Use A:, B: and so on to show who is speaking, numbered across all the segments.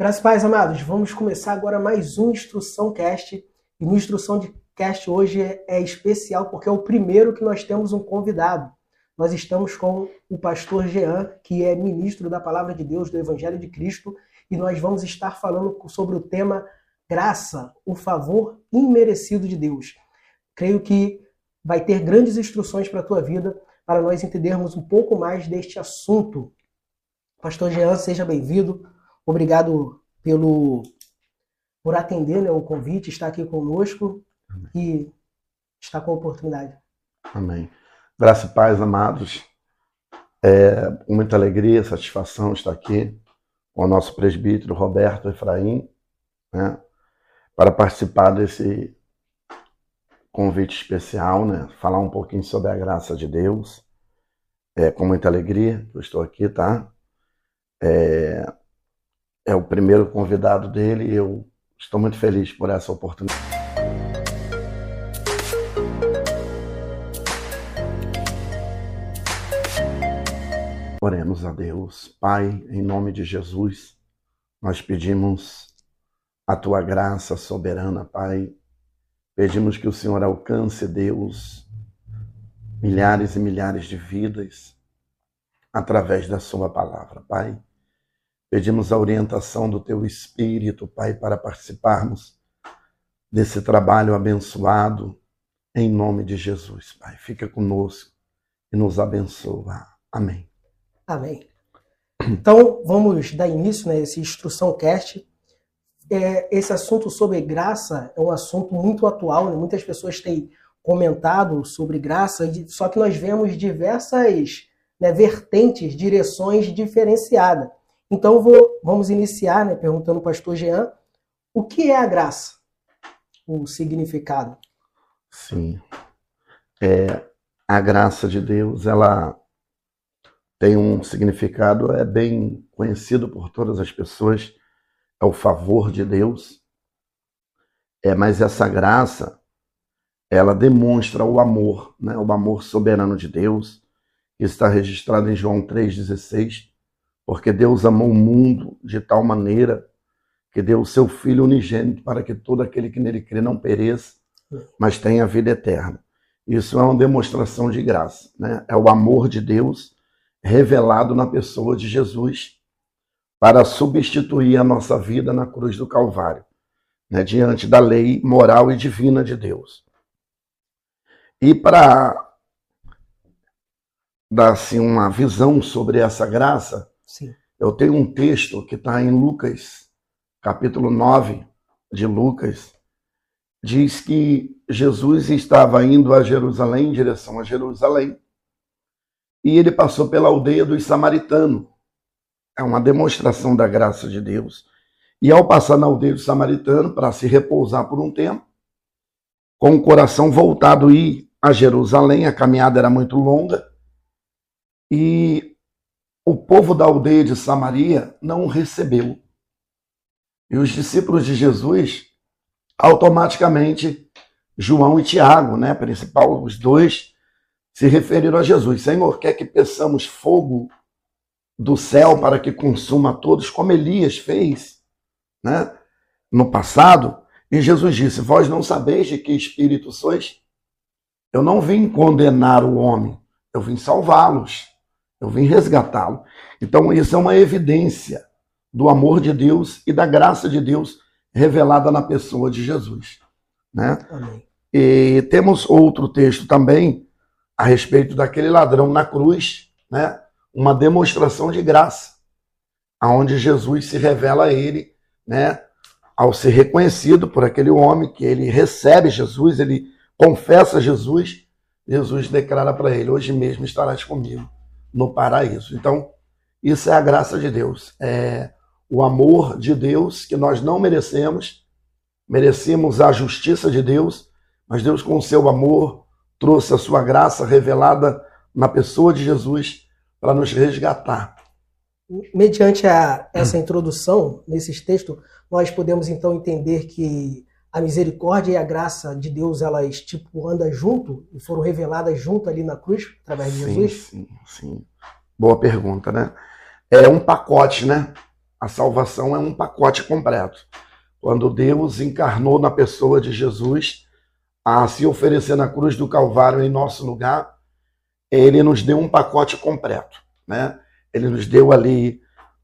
A: Graças pais amados, vamos começar agora mais um Instrução Cast. E no Instrução de Cast hoje é, especial porque é o primeiro que nós temos um convidado. Nós estamos com o pastor Jean, que é ministro da Palavra de Deus, do Evangelho de Cristo, e nós vamos estar falando sobre o tema graça, o favor imerecido de Deus. Creio que vai ter grandes instruções para a tua vida, para nós entendermos um pouco mais deste assunto. Pastor Jean, seja bem-vindo. Obrigado pelo por atender né, o convite, estar aqui conosco Amém. e estar com a oportunidade.
B: Amém. Graça e paz, amados. É muita alegria, satisfação estar aqui com o nosso presbítero Roberto Efraim, né, para participar desse convite especial, né, falar um pouquinho sobre a graça de Deus. É com muita alegria que eu estou aqui, tá? É, é o primeiro convidado dele e eu estou muito feliz por essa oportunidade. Oremos a Deus. Pai, em nome de Jesus, nós pedimos a tua graça soberana, Pai. Pedimos que o Senhor alcance, Deus, milhares e milhares de vidas através da Sua palavra, Pai. Pedimos a orientação do Teu Espírito, Pai, para participarmos desse trabalho abençoado, em nome de Jesus, Pai. Fica conosco e nos abençoa. Amém.
A: Amém. Então, vamos dar início né, a esse Instrução Cast. É, esse assunto sobre graça é um assunto muito atual, né? muitas pessoas têm comentado sobre graça, só que nós vemos diversas né, vertentes, direções diferenciadas. Então vou, vamos iniciar né, perguntando ao pastor Jean o que é a graça? O significado.
B: Sim. É, a graça de Deus, ela tem um significado, é bem conhecido por todas as pessoas, é o favor de Deus. É, mas essa graça, ela demonstra o amor, né? o amor soberano de Deus, que está registrado em João 3,16 porque Deus amou o mundo de tal maneira que deu o seu Filho unigênito para que todo aquele que nele crê não pereça, mas tenha vida eterna. Isso é uma demonstração de graça, né? É o amor de Deus revelado na pessoa de Jesus para substituir a nossa vida na cruz do Calvário, né? diante da lei moral e divina de Deus. E para dar assim, uma visão sobre essa graça, Sim. Eu tenho um texto que está em Lucas, capítulo 9 de Lucas, diz que Jesus estava indo a Jerusalém, em direção a Jerusalém, e ele passou pela aldeia dos samaritanos. É uma demonstração da graça de Deus. E ao passar na aldeia dos samaritanos, para se repousar por um tempo, com o coração voltado ir a Jerusalém, a caminhada era muito longa, e o povo da aldeia de Samaria não o recebeu. E os discípulos de Jesus, automaticamente, João e Tiago, né, principal, os dois, se referiram a Jesus: Senhor, quer que peçamos fogo do céu para que consuma todos, como Elias fez né, no passado? E Jesus disse: Vós não sabeis de que espírito sois? Eu não vim condenar o homem, eu vim salvá-los. Eu vim resgatá-lo. Então, isso é uma evidência do amor de Deus e da graça de Deus revelada na pessoa de Jesus. Né? Amém. E temos outro texto também a respeito daquele ladrão na cruz, né? uma demonstração de graça, aonde Jesus se revela a ele, né? ao ser reconhecido por aquele homem, que ele recebe Jesus, ele confessa Jesus, Jesus declara para ele: Hoje mesmo estarás comigo no paraíso. Então, isso é a graça de Deus. É o amor de Deus que nós não merecemos, merecemos a justiça de Deus, mas Deus, com seu amor, trouxe a sua graça revelada na pessoa de Jesus para nos resgatar.
A: Mediante a, essa introdução, nesses textos, nós podemos então entender que a misericórdia e a graça de Deus, elas tipo andam junto e foram reveladas junto ali na cruz, através de Jesus?
B: Sim, sim. Boa pergunta, né? É um pacote, né? A salvação é um pacote completo. Quando Deus encarnou na pessoa de Jesus a se oferecer na cruz do Calvário em nosso lugar, ele nos deu um pacote completo, né? Ele nos deu ali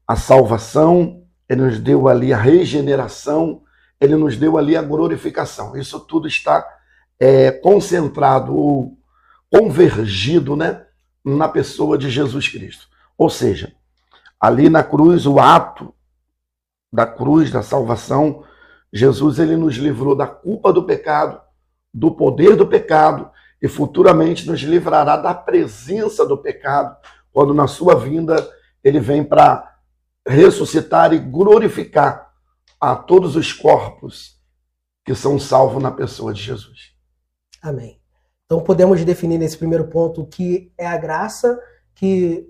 B: a salvação, ele nos deu ali a regeneração, ele nos deu ali a glorificação. Isso tudo está é, concentrado, convergido, né, na pessoa de Jesus Cristo. Ou seja, ali na cruz, o ato da cruz, da salvação, Jesus ele nos livrou da culpa do pecado, do poder do pecado e futuramente nos livrará da presença do pecado, quando na sua vinda ele vem para ressuscitar e glorificar a todos os corpos que são salvos na pessoa de Jesus.
A: Amém. Então podemos definir nesse primeiro ponto que é a graça, que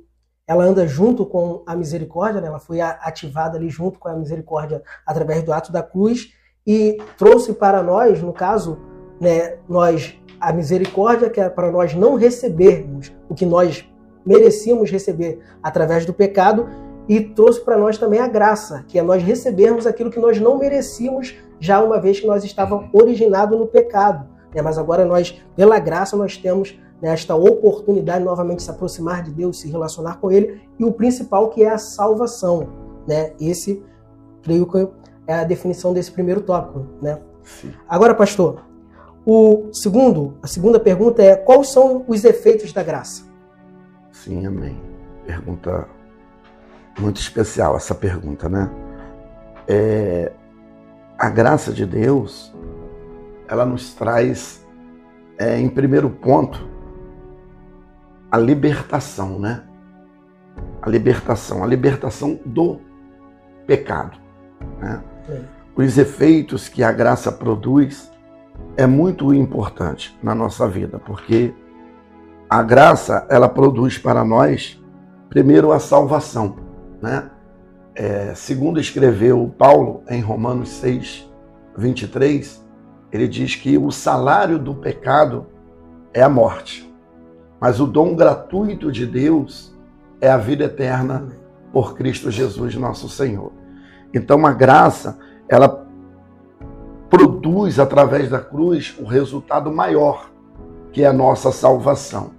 A: ela anda junto com a misericórdia, né? ela foi ativada ali junto com a misericórdia através do ato da cruz e trouxe para nós, no caso, né, nós a misericórdia que é para nós não recebermos o que nós merecíamos receber através do pecado e trouxe para nós também a graça, que é nós recebermos aquilo que nós não merecíamos já uma vez que nós estávamos originados no pecado. Né? Mas agora nós, pela graça, nós temos né, esta oportunidade de novamente se aproximar de Deus, se relacionar com Ele, e o principal que é a salvação. Né? Esse, creio que é a definição desse primeiro tópico. Né? Agora, pastor, o segundo, a segunda pergunta é quais são os efeitos da graça?
B: Sim, amém. Pergunta muito especial essa pergunta, né? É, a graça de Deus, ela nos traz, é, em primeiro ponto, a libertação, né? A libertação, a libertação do pecado. Né? É. Os efeitos que a graça produz é muito importante na nossa vida, porque a graça ela produz para nós primeiro a salvação, né? É, segundo escreveu Paulo em Romanos 6, 23, ele diz que o salário do pecado é a morte, mas o dom gratuito de Deus é a vida eterna por Cristo Jesus, nosso Senhor. Então a graça, ela produz através da cruz o resultado maior, que é a nossa salvação.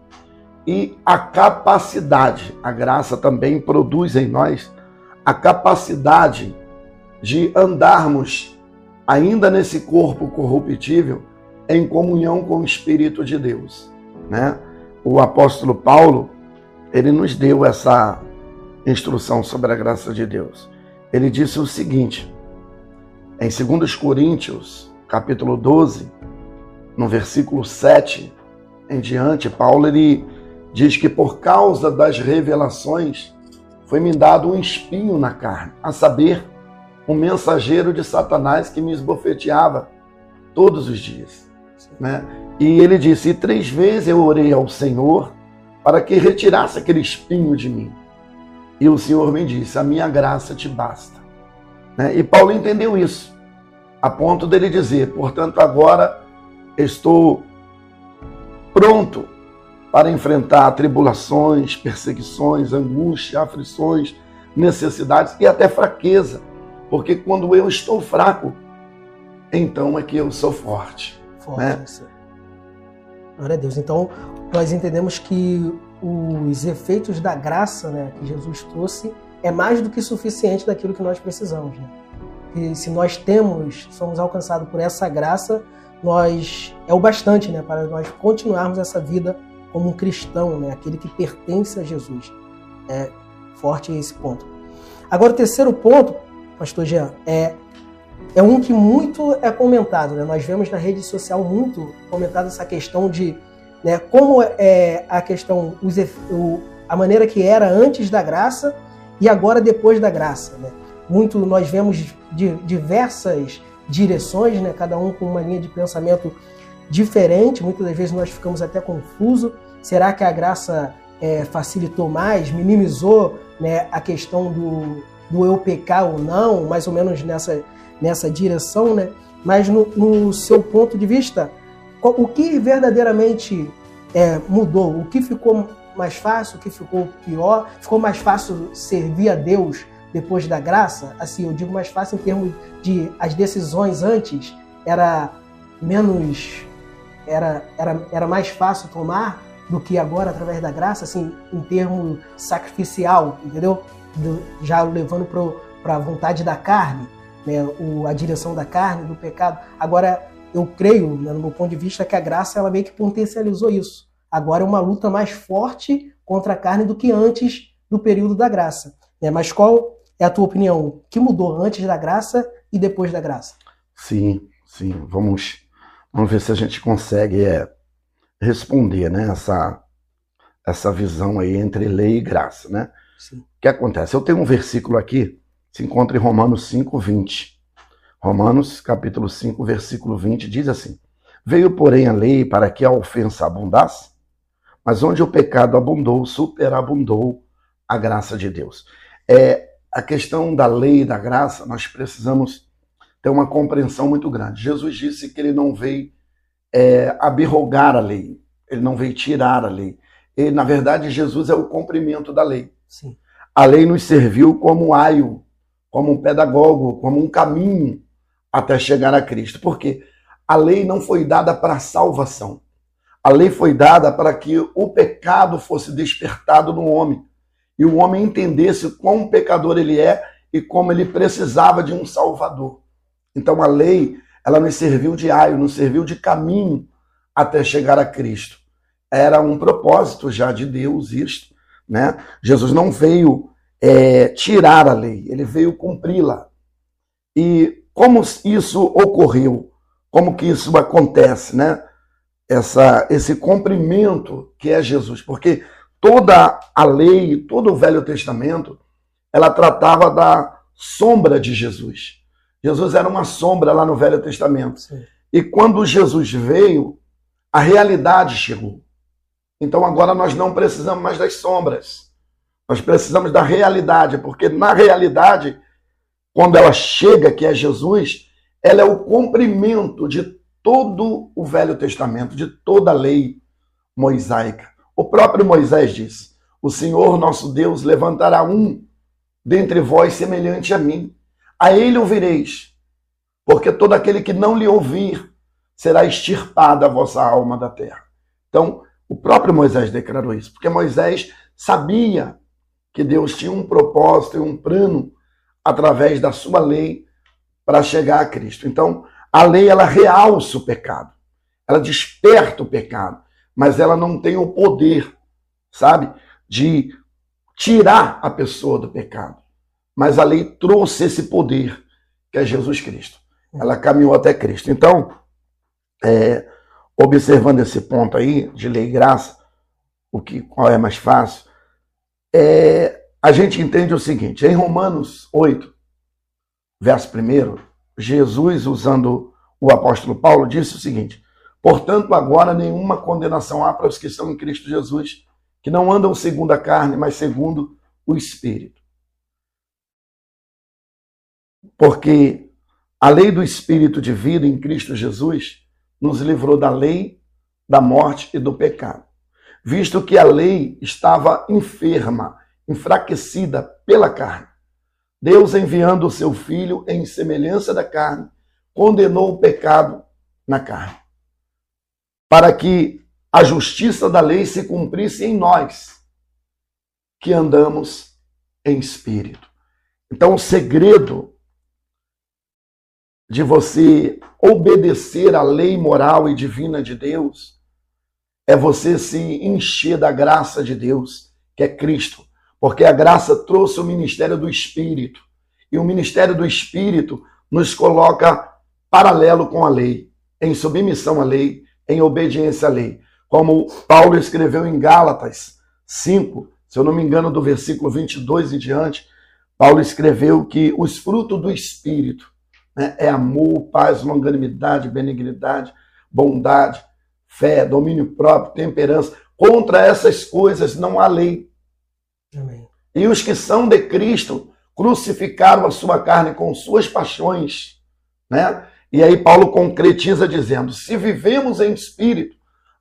B: E a capacidade, a graça também produz em nós a capacidade de andarmos ainda nesse corpo corruptível em comunhão com o Espírito de Deus, né? O apóstolo Paulo, ele nos deu essa instrução sobre a graça de Deus. Ele disse o seguinte: em 2 Coríntios, capítulo 12, no versículo 7 em diante, Paulo ele diz que por causa das revelações foi-me dado um espinho na carne, a saber, um mensageiro de Satanás que me esbofeteava todos os dias. Né? E ele disse: e três vezes eu orei ao Senhor para que retirasse aquele espinho de mim. E o Senhor me disse: a minha graça te basta. Né? E Paulo entendeu isso, a ponto dele dizer: portanto, agora estou pronto para enfrentar tribulações, perseguições, angústia, aflições, necessidades e até fraqueza. Porque quando eu estou fraco, então é que eu sou forte. Forte, né?
A: Glória a Deus. Então, nós entendemos que os efeitos da graça né, que Jesus trouxe é mais do que suficiente daquilo que nós precisamos. Né? E se nós temos, somos alcançados por essa graça, nós é o bastante né, para nós continuarmos essa vida como um cristão, né, aquele que pertence a Jesus. É forte esse ponto. Agora, o terceiro ponto, pastor Jean, é, é um que muito é comentado. Né? Nós vemos na rede social muito comentado essa questão de né, como é a questão, os, o, a maneira que era antes da graça e agora depois da graça. Né? Muito nós vemos de diversas direções, né? cada um com uma linha de pensamento diferente. Muitas das vezes nós ficamos até confusos. Será que a graça é, facilitou mais, minimizou né, a questão do, do eu pecar ou não, mais ou menos nessa, nessa direção, né? Mas no, no seu ponto de vista, o que verdadeiramente é, mudou? O que ficou mais fácil? O que ficou pior? Ficou mais fácil servir a Deus depois da graça, assim, eu digo mais fácil em termos de as decisões antes era menos era, era, era mais fácil tomar do que agora através da graça, assim, em termo sacrificial, entendeu? Do, já levando para a vontade da carne, né? O, a direção da carne, do pecado. Agora, eu creio, né, no meu ponto de vista, que a graça ela meio que potencializou isso. Agora é uma luta mais forte contra a carne do que antes do período da graça. Né? Mas qual é a tua opinião? O que mudou antes da graça e depois da graça?
B: Sim, sim. Vamos, vamos ver se a gente consegue é, responder né, essa, essa visão aí entre lei e graça. Né? Sim. O que acontece? Eu tenho um versículo aqui, se encontra em Romanos 5, 20. Romanos, capítulo 5, versículo 20, diz assim: Veio, porém, a lei para que a ofensa abundasse, mas onde o pecado abundou, superabundou a graça de Deus. É, a questão da lei e da graça, nós precisamos ter uma compreensão muito grande. Jesus disse que ele não veio é, abrogar a lei, ele não veio tirar a lei. Ele, na verdade, Jesus é o cumprimento da lei. Sim. A lei nos serviu como um aio, como um pedagogo, como um caminho até chegar a Cristo. Porque a lei não foi dada para salvação. A lei foi dada para que o pecado fosse despertado no homem e o homem entendesse quão pecador ele é e como ele precisava de um salvador. Então a lei, ela nos serviu de aio, nos serviu de caminho até chegar a Cristo. Era um propósito já de Deus isto, né? Jesus não veio é, tirar a lei, ele veio cumpri-la. E como isso ocorreu? Como que isso acontece, né? essa, esse cumprimento que é Jesus, porque toda a lei, todo o Velho Testamento, ela tratava da sombra de Jesus. Jesus era uma sombra lá no Velho Testamento. Sim. E quando Jesus veio, a realidade chegou. Então agora nós não precisamos mais das sombras. Nós precisamos da realidade, porque na realidade, quando ela chega, que é Jesus, ela é o cumprimento de todo o Velho Testamento, de toda a lei mosaica. O próprio Moisés diz: O Senhor nosso Deus levantará um dentre vós semelhante a mim. A ele ouvireis, porque todo aquele que não lhe ouvir será extirpada a vossa alma da terra. Então, o próprio Moisés declarou isso, porque Moisés sabia que Deus tinha um propósito e um plano através da sua lei para chegar a Cristo. Então, a lei ela realça o pecado, ela desperta o pecado, mas ela não tem o poder, sabe, de tirar a pessoa do pecado. Mas a lei trouxe esse poder, que é Jesus Cristo. Ela caminhou até Cristo. Então, é, observando esse ponto aí de lei e graça, o que qual é mais fácil, é, a gente entende o seguinte: em Romanos 8, verso 1, Jesus, usando o apóstolo Paulo, disse o seguinte: Portanto, agora nenhuma condenação há para os que estão em Cristo Jesus, que não andam segundo a carne, mas segundo o Espírito. Porque a lei do Espírito de vida em Cristo Jesus nos livrou da lei, da morte e do pecado, visto que a lei estava enferma, enfraquecida pela carne Deus, enviando o seu filho em semelhança da carne, condenou o pecado na carne, para que a justiça da lei se cumprisse em nós, que andamos em espírito. Então, o segredo de você obedecer à lei moral e divina de Deus é você se encher da graça de Deus, que é Cristo, porque a graça trouxe o ministério do Espírito. E o ministério do Espírito nos coloca paralelo com a lei, em submissão à lei, em obediência à lei. Como Paulo escreveu em Gálatas 5, se eu não me engano, do versículo 22 em diante, Paulo escreveu que os frutos do Espírito né, é amor, paz, longanimidade, benignidade, bondade, fé, domínio próprio, temperança. Contra essas coisas não há lei. Amém. E os que são de Cristo crucificaram a sua carne com suas paixões, né? E aí Paulo concretiza dizendo: se vivemos em espírito,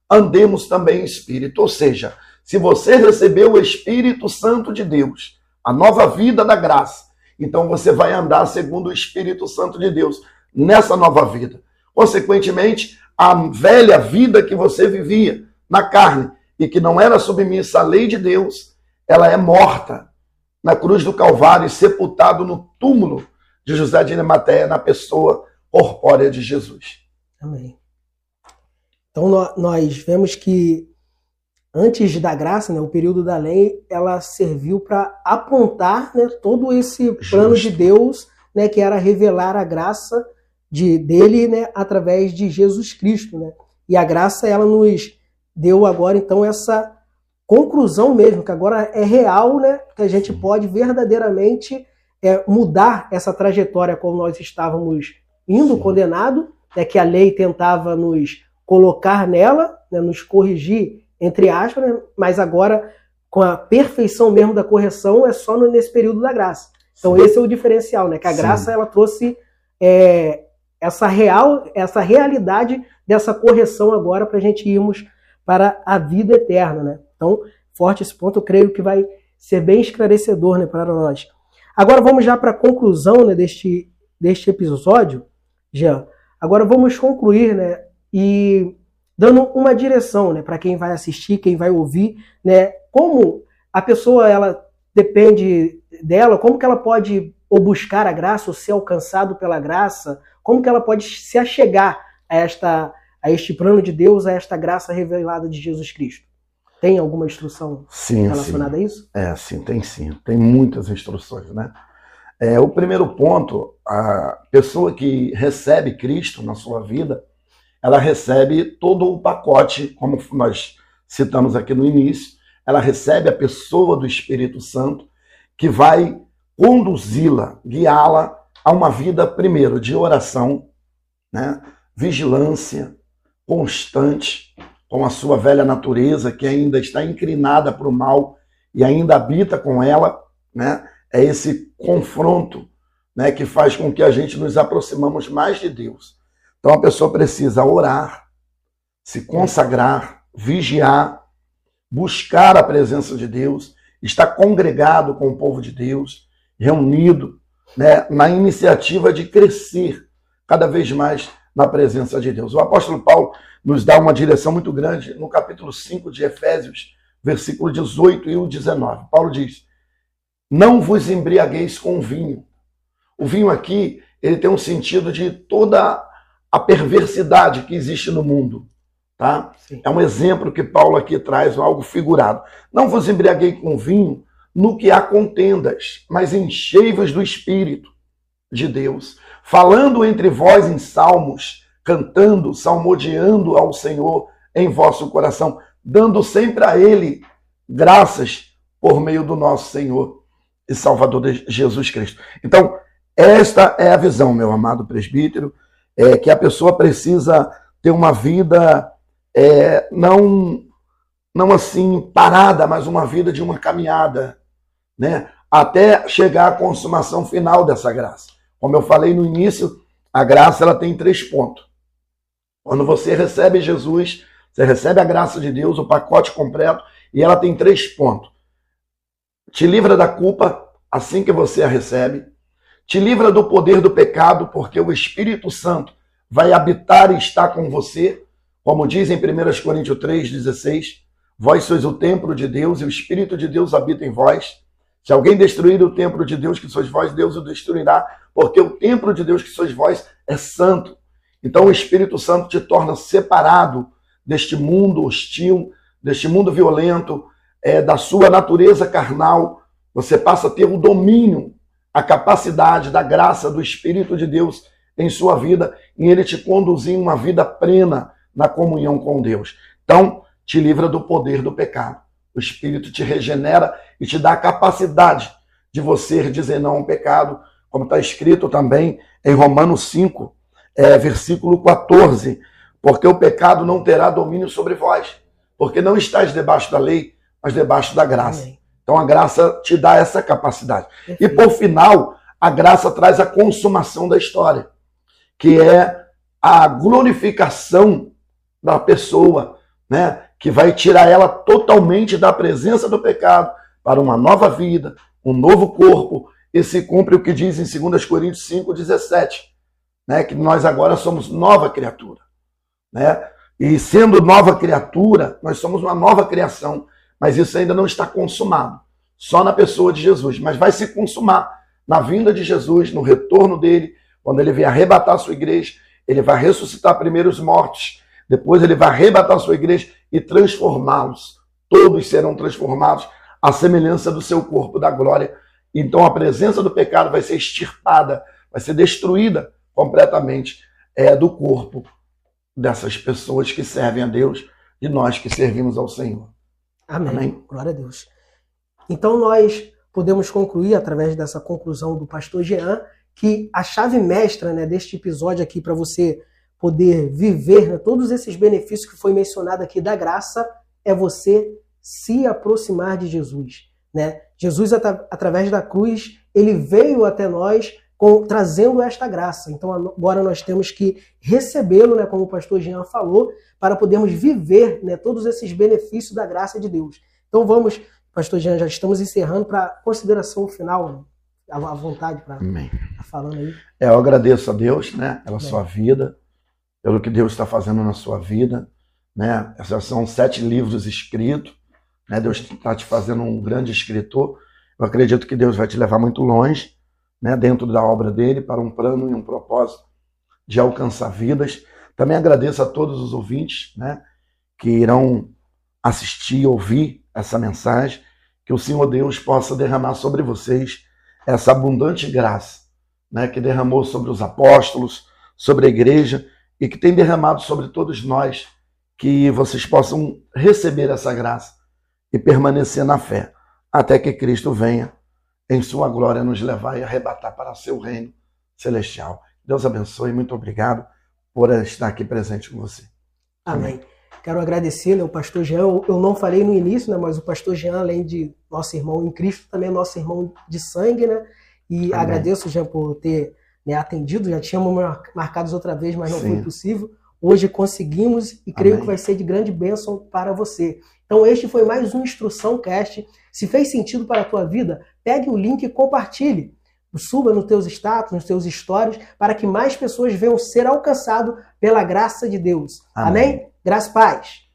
B: andemos também em espírito. Ou seja, se você recebeu o Espírito Santo de Deus, a nova vida da graça, Então você vai andar segundo o Espírito Santo de Deus nessa nova vida. Consequentemente, a velha vida que você vivia na carne e que não era submissa à lei de Deus, ela é morta na cruz do Calvário e sepultado no túmulo de José de Arimateia na pessoa corpórea de Jesus.
A: Amém. Então nós vemos que antes da graça, né, o período da lei, ela serviu para apontar né, todo esse plano Justo. de Deus, né, que era revelar a graça de dele, né, através de Jesus Cristo, né? E a graça ela nos deu agora então essa conclusão mesmo, que agora é real, né? Que a gente pode verdadeiramente é, mudar essa trajetória como nós estávamos indo Sim. condenado, né, que a lei tentava nos colocar nela, né, nos corrigir, entre aspas, né, mas agora com a perfeição mesmo da correção é só nesse período da graça. Então Sim. esse é o diferencial, né? Que a Sim. graça ela trouxe é, essa real, essa realidade dessa correção agora para a gente irmos para a vida eterna, né? Então, forte esse ponto, eu creio que vai ser bem esclarecedor, né, para nós. Agora vamos já para a conclusão, né, deste deste episódio, já. Agora vamos concluir, né, e dando uma direção, né, para quem vai assistir, quem vai ouvir, né, como a pessoa ela depende dela, como que ela pode ou buscar a graça ou ser alcançado pela graça, como que ela pode se achegar a esta a este plano de Deus, a esta graça revelada de Jesus Cristo? Tem alguma instrução sim, relacionada
B: sim.
A: a isso?
B: É, sim, tem sim. Tem muitas instruções, né? É, o primeiro ponto, a pessoa que recebe Cristo na sua vida, ela recebe todo o pacote, como nós citamos aqui no início, ela recebe a pessoa do Espírito Santo que vai conduzi-la, guiá-la a uma vida, primeiro, de oração, né? vigilância constante com a sua velha natureza, que ainda está inclinada para o mal e ainda habita com ela. Né? É esse confronto né, que faz com que a gente nos aproximamos mais de Deus. Então a pessoa precisa orar, se consagrar, vigiar, buscar a presença de Deus, estar congregado com o povo de Deus, reunido né, na iniciativa de crescer cada vez mais na presença de Deus. O apóstolo Paulo nos dá uma direção muito grande no capítulo 5 de Efésios, versículo 18 e o 19. Paulo diz: Não vos embriagueis com vinho. O vinho aqui, ele tem um sentido de toda a perversidade que existe no mundo. Tá? É um exemplo que Paulo aqui traz, algo figurado. Não vos embriaguei com vinho, no que há contendas, mas enchei-vos do Espírito de Deus, falando entre vós em salmos, cantando, salmodiando ao Senhor em vosso coração, dando sempre a Ele graças por meio do nosso Senhor e Salvador Jesus Cristo. Então, esta é a visão, meu amado presbítero, é que a pessoa precisa ter uma vida é, não não assim parada, mas uma vida de uma caminhada, né? até chegar à consumação final dessa graça. Como eu falei no início, a graça ela tem três pontos. Quando você recebe Jesus, você recebe a graça de Deus, o pacote completo, e ela tem três pontos. Te livra da culpa assim que você a recebe. Te livra do poder do pecado, porque o Espírito Santo vai habitar e estar com você. Como diz em 1 Coríntios 3,16, vós sois o templo de Deus e o Espírito de Deus habita em vós. Se alguém destruir o templo de Deus que sois vós, Deus o destruirá, porque o templo de Deus que sois vós é santo. Então o Espírito Santo te torna separado deste mundo hostil, deste mundo violento, é, da sua natureza carnal. Você passa a ter o domínio, a capacidade da graça do Espírito de Deus em sua vida e ele te conduzir uma vida plena na comunhão com Deus. Então, te livra do poder do pecado. O Espírito te regenera e te dá a capacidade de você dizer não ao pecado, como está escrito também em Romanos 5, é, versículo 14. Porque o pecado não terá domínio sobre vós, porque não estás debaixo da lei, mas debaixo da graça. Amém. Então a graça te dá essa capacidade. E por final, a graça traz a consumação da história, que é a glorificação da pessoa, né? que vai tirar ela totalmente da presença do pecado para uma nova vida, um novo corpo e se cumpre o que diz em 2 Coríntios 5,17, né? que nós agora somos nova criatura. Né? E sendo nova criatura, nós somos uma nova criação, mas isso ainda não está consumado, só na pessoa de Jesus, mas vai se consumar na vinda de Jesus, no retorno dele, quando ele vier arrebatar a sua igreja, ele vai ressuscitar primeiro os mortos, depois ele vai arrebatar a sua igreja e transformá-los. Todos serão transformados à semelhança do seu corpo da glória. Então a presença do pecado vai ser extirpada, vai ser destruída completamente é, do corpo dessas pessoas que servem a Deus e nós que servimos ao Senhor.
A: Amém. Amém. Glória a Deus. Então nós podemos concluir através dessa conclusão do pastor Jean que a chave mestra né, deste episódio aqui para você poder viver né, todos esses benefícios que foi mencionado aqui da graça é você se aproximar de Jesus. Né? Jesus, at através da cruz, ele veio até nós com, trazendo esta graça. Então agora nós temos que recebê-lo, né, como o pastor Jean falou, para podermos viver né, todos esses benefícios da graça de Deus. Então vamos, pastor Jean, já estamos encerrando para consideração final. Né? À vontade para estar tá falando aí.
B: É, eu agradeço a Deus né, pela sua vida, pelo que Deus está fazendo na sua vida. Né? Esses são sete livros escritos. Né? Deus está te fazendo um grande escritor. Eu acredito que Deus vai te levar muito longe né, dentro da obra dele para um plano e um propósito de alcançar vidas. Também agradeço a todos os ouvintes né, que irão assistir, ouvir essa mensagem, que o Senhor Deus possa derramar sobre vocês essa abundante graça né, que derramou sobre os apóstolos, sobre a igreja e que tem derramado sobre todos nós, que vocês possam receber essa graça e permanecer na fé até que Cristo venha em sua glória nos levar e arrebatar para seu reino celestial. Deus abençoe, muito obrigado por estar aqui presente com você.
A: Amém. Amém. Quero agradecer ao pastor Jean. Eu não falei no início, né, mas o pastor Jean, além de nosso irmão em Cristo, também é nosso irmão de sangue, né? E Amém. agradeço, Jean, por ter né, atendido. Já tínhamos marcados outra vez, mas não Sim. foi possível. Hoje conseguimos e creio Amém. que vai ser de grande bênção para você. Então, este foi mais um Instrução Cast. Se fez sentido para a tua vida, pegue o link e compartilhe. Suba nos teus status, nos teus stories, para que mais pessoas venham ser alcançados pela graça de Deus. Amém? Amém? Graças e paz.